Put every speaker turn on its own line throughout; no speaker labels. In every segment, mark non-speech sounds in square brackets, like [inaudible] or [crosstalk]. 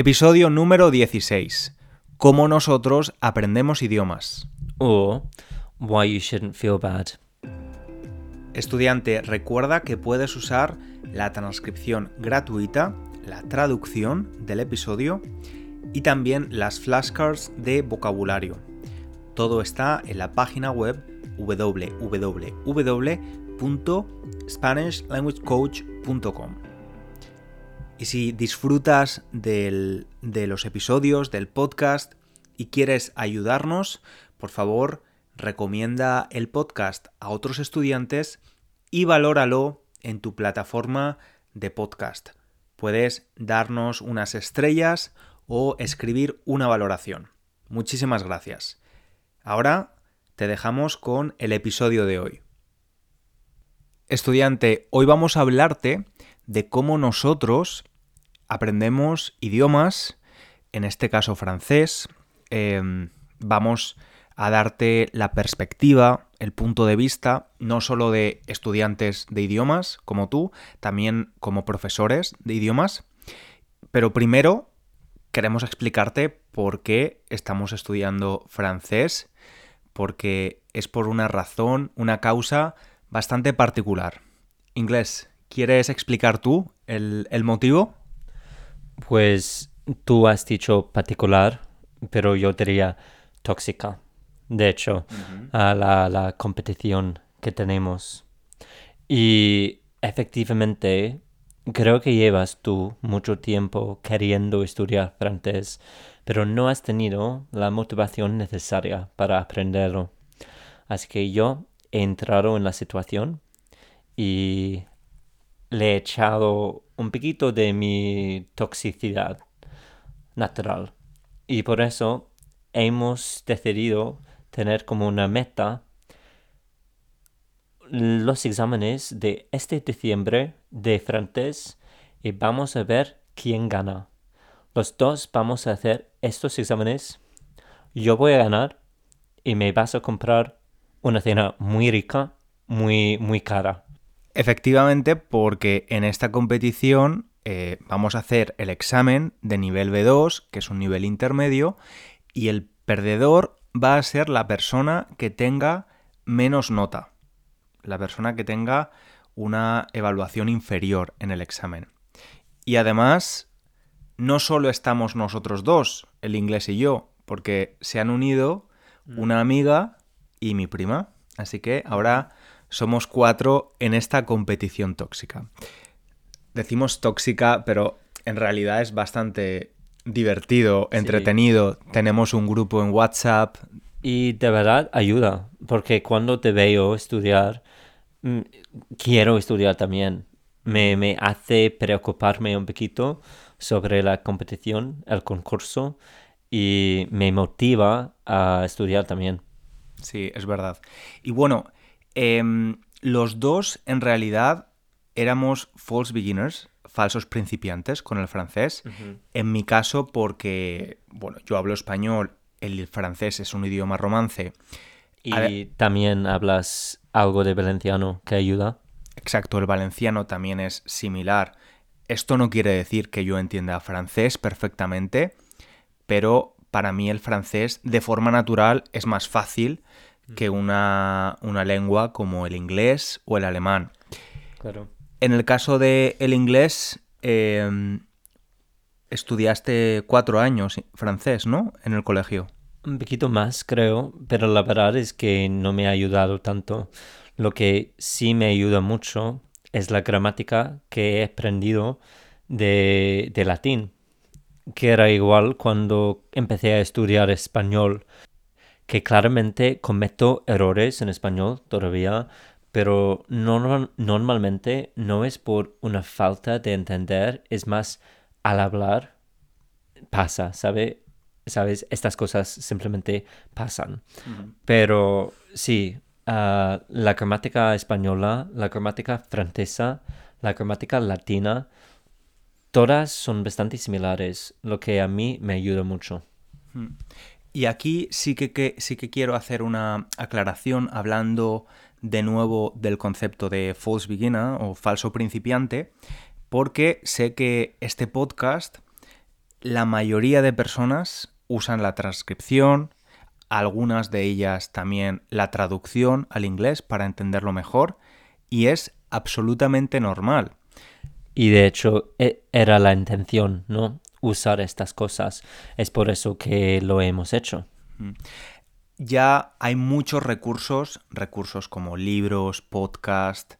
Episodio número 16. Cómo nosotros aprendemos idiomas.
Or why you shouldn't feel bad.
Estudiante, recuerda que puedes usar la transcripción gratuita, la traducción del episodio y también las flashcards de vocabulario. Todo está en la página web www.spanishlanguagecoach.com. Y si disfrutas de los episodios, del podcast y quieres ayudarnos, por favor, recomienda el podcast a otros estudiantes y valóralo en tu plataforma de podcast. Puedes darnos unas estrellas o escribir una valoración. Muchísimas gracias. Ahora te dejamos con el episodio de hoy. Estudiante, hoy vamos a hablarte de cómo nosotros aprendemos idiomas, en este caso francés. Em, vamos a darte la perspectiva, el punto de vista, no solo de estudiantes de idiomas como tú, también como profesores de idiomas. Pero primero queremos explicarte por qué estamos estudiando francés, porque es por una razón, una causa bastante particular. Inglés, ¿quieres explicar tú el, el motivo?
Pues tú has dicho particular, pero yo diría tóxica. De hecho, a la, la competición que tenemos. Y efectivamente, creo que llevas tú mucho tiempo queriendo estudiar francés, pero no has tenido la motivación necesaria para aprenderlo. Así que yo he entrado en la situación y le he echado un poquito de mi toxicidad natural. Y por eso hemos decidido tener como una meta los exámenes de este diciembre de francés y vamos a ver quién gana. Los dos vamos a hacer estos exámenes. Yo voy a ganar y me vas a comprar una cena muy rica, muy, muy cara.
Efectivamente, porque en esta competición eh, vamos a hacer el examen de nivel B2, que es un nivel intermedio, y el perdedor va a ser la persona que tenga menos nota, la persona que tenga una evaluación inferior en el examen. Y además, no solo estamos nosotros dos, el inglés y yo, porque se han unido mm. una amiga y mi prima. Así que ahora somos cuatro en esta competición tóxica. Decimos tóxica, pero en realidad es bastante divertido, entretenido. Tenemos un grupo en WhatsApp.
Y de verdad ayuda, porque cuando te veo estudiar, mm, quiero estudiar también. Me, me hace preocuparme un poquito sobre la competición, el concurso, y me motiva a estudiar también.
Sí, es verdad. Y bueno, Em, los dos en realidad éramos false beginners, falsos principiantes con el francés. En mi caso porque, bueno, yo hablo español, el francés es un idioma romance.
Y también hablas algo de valenciano que ayuda.
Exacto, el valenciano también es similar. Esto no quiere decir que yo entienda francés perfectamente, pero para mí el francés de forma natural es más fácil que una, lengua como el inglés o el alemán.
Claro.
En el caso del el inglés, em, estudiaste cuatro años francés, ¿no? En el colegio.
Un poquito más, creo, pero la verdad es que no me ha ayudado tanto. Lo que sí me ayuda mucho es la gramática que he aprendido de, de latín, que era igual cuando empecé a estudiar español que claramente cometo errores en español todavía, pero normalmente no es por una falta de entender, es más al hablar pasa, ¿sabe? ¿Sabes? Estas cosas simplemente pasan. Pero sí, ah, la gramática española, la gramática francesa, la gramática latina, todas son bastante similares, lo que a mí me ayuda mucho.
Y aquí sí que, sí que quiero hacer una aclaración hablando de nuevo del concepto de false beginner o falso principiante, porque sé que este podcast la mayoría de personas usan la transcripción, algunas de ellas también la traducción al inglés para entenderlo mejor, y es absolutamente normal.
Y de hecho e, era la intención, ¿no? Usar estas cosas. Es por eso que lo hemos hecho.
Ya hay muchos recursos, recursos como libros, podcast,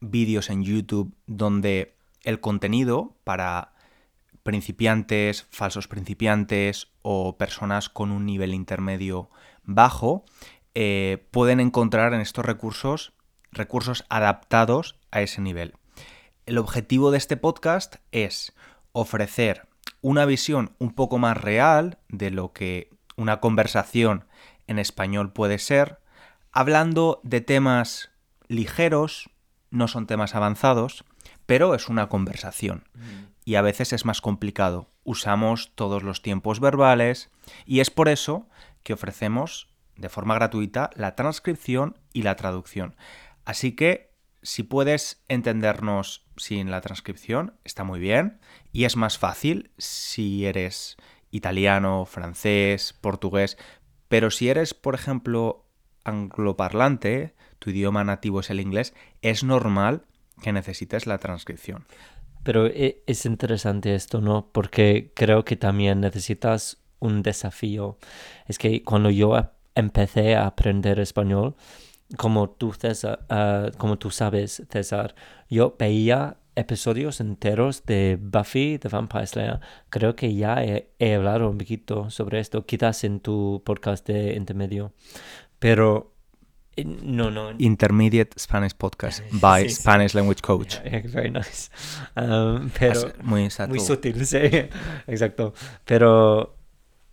vídeos en YouTube, donde el contenido para principiantes, falsos principiantes o personas con un nivel intermedio bajo eh, pueden encontrar en estos recursos recursos adaptados a ese nivel. El objetivo de este podcast es ofrecer una visión un poco más real de lo que una conversación en español puede ser, hablando de temas ligeros, no son temas avanzados, pero es una conversación. Mm. Y a veces es más complicado. Usamos todos los tiempos verbales y es por eso que ofrecemos de forma gratuita la transcripción y la traducción. Así que si puedes entendernos sin la transcripción, está muy bien. Y es más fácil si eres italiano, francés, portugués. Pero si eres, por ejemplo, angloparlante, tu idioma nativo es el inglés, es normal que necesites la transcripción.
Pero e, es interesante esto, ¿no? Porque creo que también necesitas un desafío. Es que cuando yo empecé a aprender español, como tú, César, ah, como tú sabes, César, yo veía episodios enteros de Buffy de Vampire Slayer. Creo que ya he, hablado un poquito sobre esto, quizás en tu podcast de intermedio. Pero eh, no, no.
Intermediate Spanish Podcast [laughs] by Spanish Language Coach.
very nice. [laughs] Um, pero
muy,
muy sutil, [laughs] sí. Exacto. Pero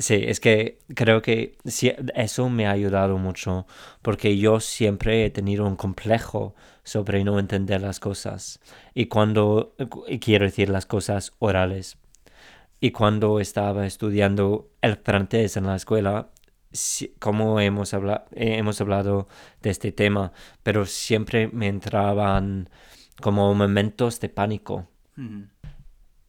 Sí, es que creo que eso me ha ayudado mucho porque yo siempre he tenido un complejo sobre no entender las cosas. Y cuando quiero decir las cosas orales. Y cuando estaba estudiando el francés en la escuela como hemos hablado hemos hablado de este tema pero siempre me entraban como momentos de pánico.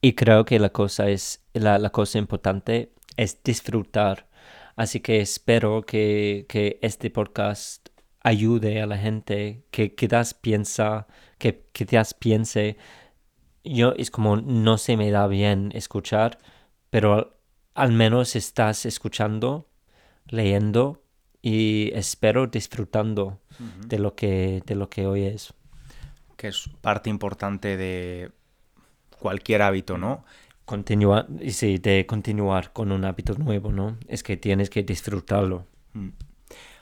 Y creo que la cosa es la, la cosa importante es disfrutar. Así que espero que, este podcast ayude a la gente que quizás piensa, que quizás piense, yo es como no se me da bien escuchar, pero al menos estás escuchando, leyendo y espero disfrutando de lo que de lo que oyes.
Que es parte importante de cualquier hábito, ¿no?
Continuar, sí, de continuar con un hábito nuevo, ¿no? Es que tienes que disfrutarlo. Mm.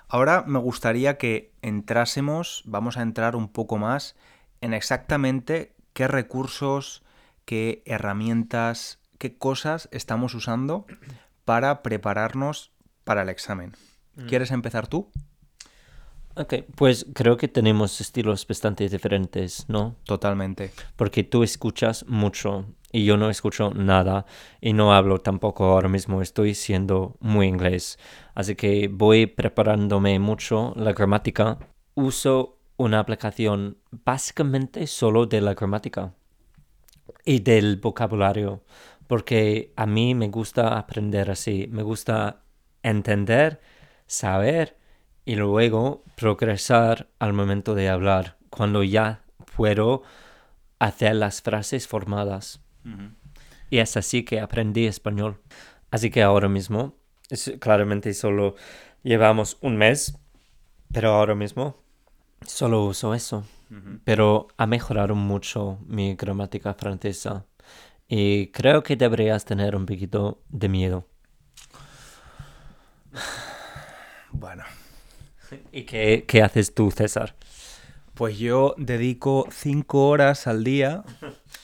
Ahora me gustaría que entrásemos, vamos a entrar un poco más en exactamente qué recursos, qué herramientas, qué cosas estamos usando para prepararnos para el examen. Mm. ¿Quieres empezar tú?
Ok, pues creo que tenemos estilos bastante diferentes, ¿no?
Totalmente.
Porque tú escuchas mucho y yo no escucho nada y no hablo tampoco ahora mismo, estoy siendo muy inglés. Así que voy preparándome mucho la gramática. Uso una aplicación básicamente solo de la gramática y del vocabulario, porque a mí me gusta aprender así, me gusta entender, saber y luego progresar al momento de hablar, cuando ya puedo hacer las frases formadas. Y es así que aprendí español. Así que ahora mismo, claramente solo llevamos un mes, pero ahora mismo solo uso eso. Pero ha mejorado mucho mi gramática francesa. Y creo que deberías tener un poquito de miedo.
Bueno.
¿Y qué, qué haces tú, César?
Pues yo dedico cinco horas al día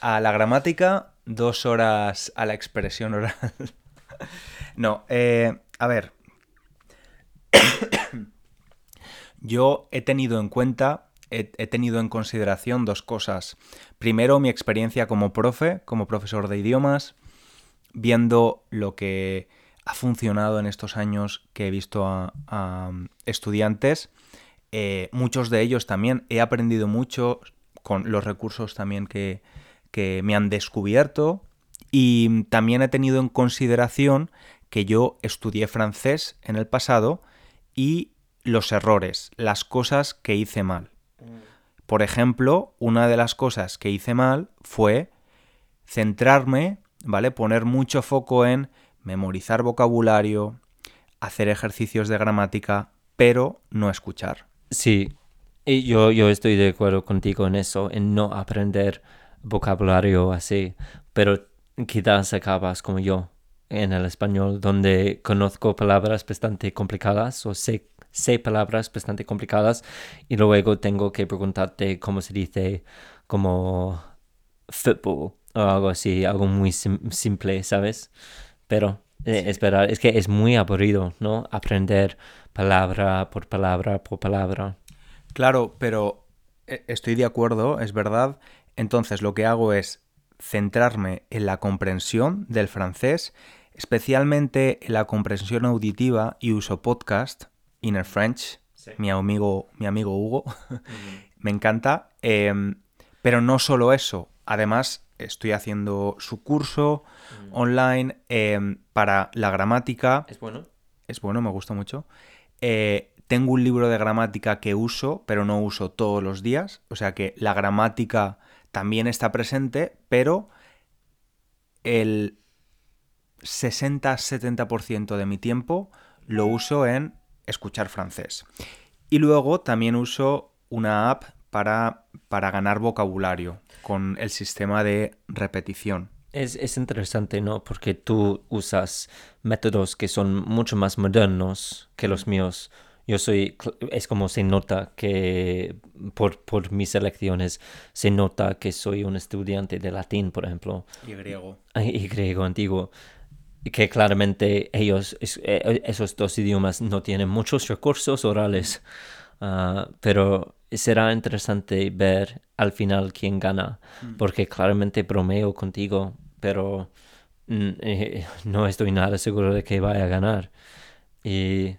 a la gramática dos horas a la expresión oral. [laughs] no, eh, a ver. [coughs] Yo he tenido en cuenta, he, tenido en consideración dos cosas. Primero, mi experiencia como profe, como profesor de idiomas, viendo lo que ha funcionado en estos años que he visto a, estudiantes. Eh, muchos de ellos también he aprendido mucho con los recursos también que, que me han descubierto Y también he tenido en consideración que yo estudié francés en el pasado y los errores, las cosas que hice mal. Por ejemplo, una de las cosas que hice mal fue centrarme, ¿vale? Poner mucho foco en memorizar vocabulario, hacer ejercicios de gramática, pero no escuchar.
Sí, y yo, yo estoy de acuerdo contigo en eso, en no aprender vocabulario así, pero quizás acabas como yo en el español, donde conozco palabras bastante complicadas o sé, sé palabras bastante complicadas y luego tengo que preguntarte cómo se dice como football o algo así, algo muy simple, ¿sabes? Pero eh, esperar, es que es muy aburrido, ¿no? Aprender palabra por palabra por palabra.
Claro, pero eh, estoy de acuerdo, es verdad. Entonces lo que hago es centrarme en la comprensión del francés, especialmente en la comprensión auditiva y uso podcast, Inner French, mi, amigo, mi amigo Hugo, [laughs] me encanta. Em, pero no solo eso, además estoy haciendo su curso mm. online em, para la gramática.
Es bueno.
Es bueno, me gusta mucho. Eh, tengo un libro de gramática que uso, pero no uso todos los días. O sea que la gramática también está presente, pero el 60-70% de mi tiempo lo uso en escuchar francés. Y luego también uso una app para, para ganar vocabulario con el sistema de repetición.
Es, es, interesante, ¿no? Porque tú usas métodos que son mucho más modernos que los míos yo soy, es como se nota que por, por, mis elecciones, se nota que soy un estudiante de latín, por ejemplo.
Y griego.
Y griego antiguo. Que claramente ellos, eh, esos dos idiomas no tienen muchos recursos orales. Ah, pero será interesante ver al final quién gana. Mm. Porque claramente bromeo contigo, pero mm, eh, no estoy nada seguro de que vaya a ganar. Y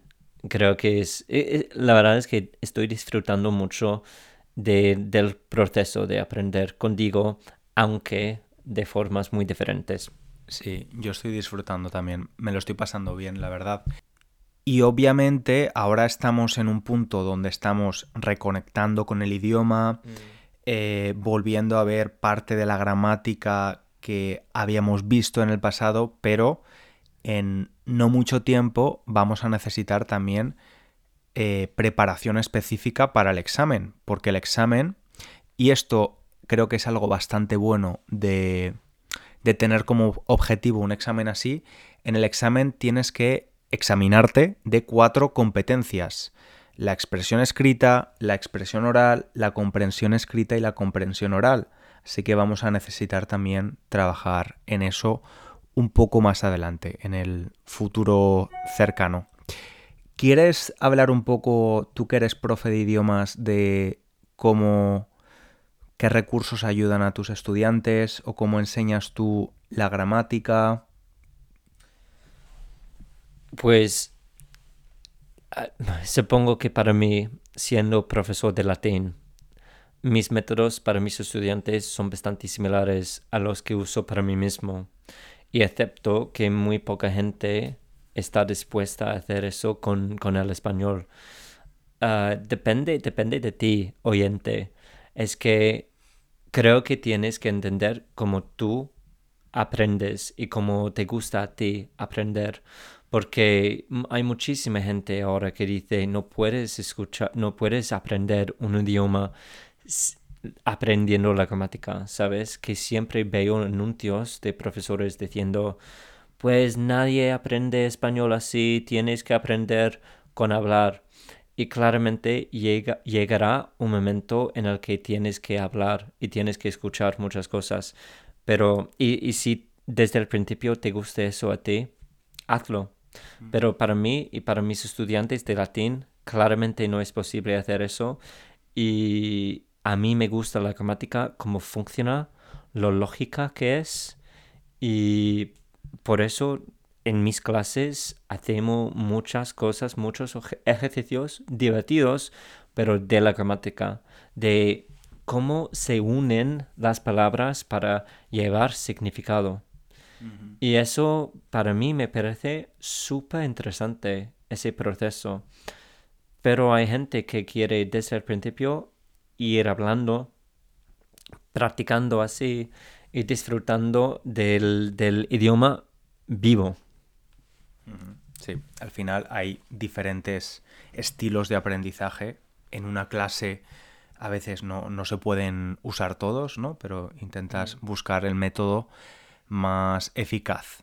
creo que es, eh, eh, la verdad es que estoy disfrutando mucho de, del proceso de aprender contigo, aunque de formas muy diferentes.
Sí, yo estoy disfrutando también, me lo estoy pasando bien, la verdad. Y obviamente ahora estamos en un punto donde estamos reconectando con el idioma, mm. eh, volviendo a ver parte de la gramática que habíamos visto en el pasado, pero en no mucho tiempo vamos a necesitar también eh, preparación específica para el examen, porque el examen, y esto creo que es algo bastante bueno de, de tener como objetivo un examen así, en el examen tienes que examinarte de cuatro competencias. La expresión escrita, la expresión oral, la comprensión escrita y la comprensión oral. Así que vamos a necesitar también trabajar en eso un poco más adelante, en el futuro cercano. ¿Quieres hablar un poco, tú que eres profe de idiomas, de cómo, qué recursos ayudan a tus estudiantes o cómo enseñas tú la gramática?
Pues ah, supongo que para mí, siendo profesor de latín, mis métodos para mis estudiantes son bastante similares a los que uso para mí mismo y acepto que muy poca gente está dispuesta a hacer eso con, el español. Ah, depende, depende de ti, oyente. Es que creo que tienes que entender cómo tú aprendes y cómo te gusta a ti aprender. Porque hay muchísima gente ahora que dice no puedes escuchar, no puedes aprender un idioma aprendiendo la gramática, ¿sabes? Que siempre veo anuncios de profesores diciendo, pues nadie aprende español así, tienes que aprender con hablar. Y claramente llega, llegará un momento en el que tienes que hablar y tienes que escuchar muchas cosas. Pero, y, y si desde el principio te gusta eso a ti, hazlo. Pero para mí y para mis estudiantes de latín, claramente no es posible hacer eso. Y, a mí me gusta la gramática, cómo funciona, lo lógica que es y por eso en mis clases hacemos muchas cosas, muchos ejercicios divertidos, pero de la gramática, de cómo se unen las palabras para llevar significado. Y eso para mí me parece súper interesante, ese proceso. Pero hay gente que quiere desde el principio ir hablando, practicando así y disfrutando del, del idioma vivo.
Sí, al final hay diferentes estilos de aprendizaje. En una clase a veces no, no se pueden usar todos, ¿no? Pero intentas buscar el método más eficaz.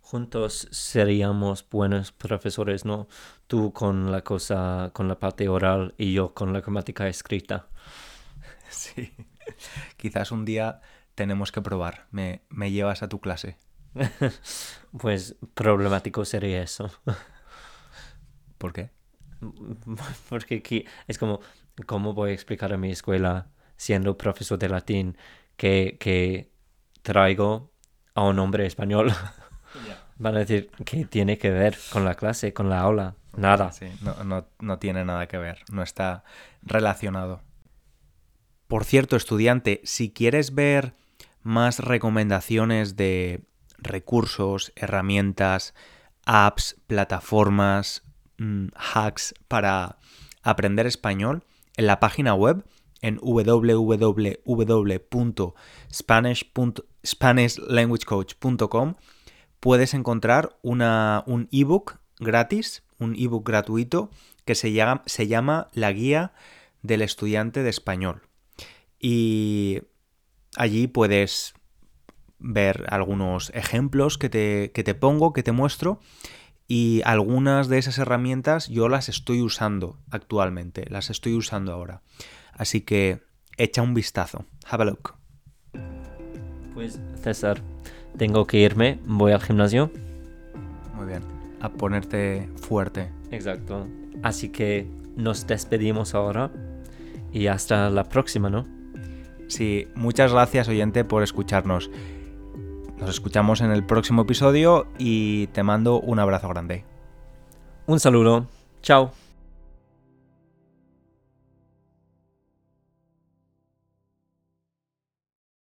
Juntos seríamos buenos profesores, ¿no? Tú con la cosa, con la parte oral y yo con la gramática escrita. [laughs]
Sí. Quizás un día tenemos que probar. Me, me llevas a tu clase. [laughs]
pues problemático sería eso. [laughs]
¿Por qué?
Porque aquí es como, ¿cómo voy a explicar a mi escuela, siendo profesor de latín, que, que traigo a un hombre español? [laughs] Van a decir que tiene que ver con la clase, con la aula. Nada.
Sí, no, no, no tiene nada que ver, no está relacionado. Por cierto, estudiante, si quieres ver más recomendaciones de recursos, herramientas, apps, plataformas, mm, hacks para aprender español, en la página web en www.spanishlanguagecoach.com puedes encontrar una, un ebook gratis, un ebook gratuito que se llama, se llama La Guía del Estudiante de Español. Y allí puedes ver algunos ejemplos que te, que te pongo, que te muestro. Y algunas de esas herramientas yo las estoy usando actualmente, las estoy usando ahora. Así que echa un vistazo. Have a look.
Pues César, tengo que irme, voy al gimnasio.
Muy bien, a ponerte fuerte.
Exacto. Así que nos despedimos ahora y hasta la próxima, ¿no?
Sí, muchas gracias oyente por escucharnos. Nos escuchamos en el próximo episodio y te mando un abrazo grande.
Un saludo. Chao.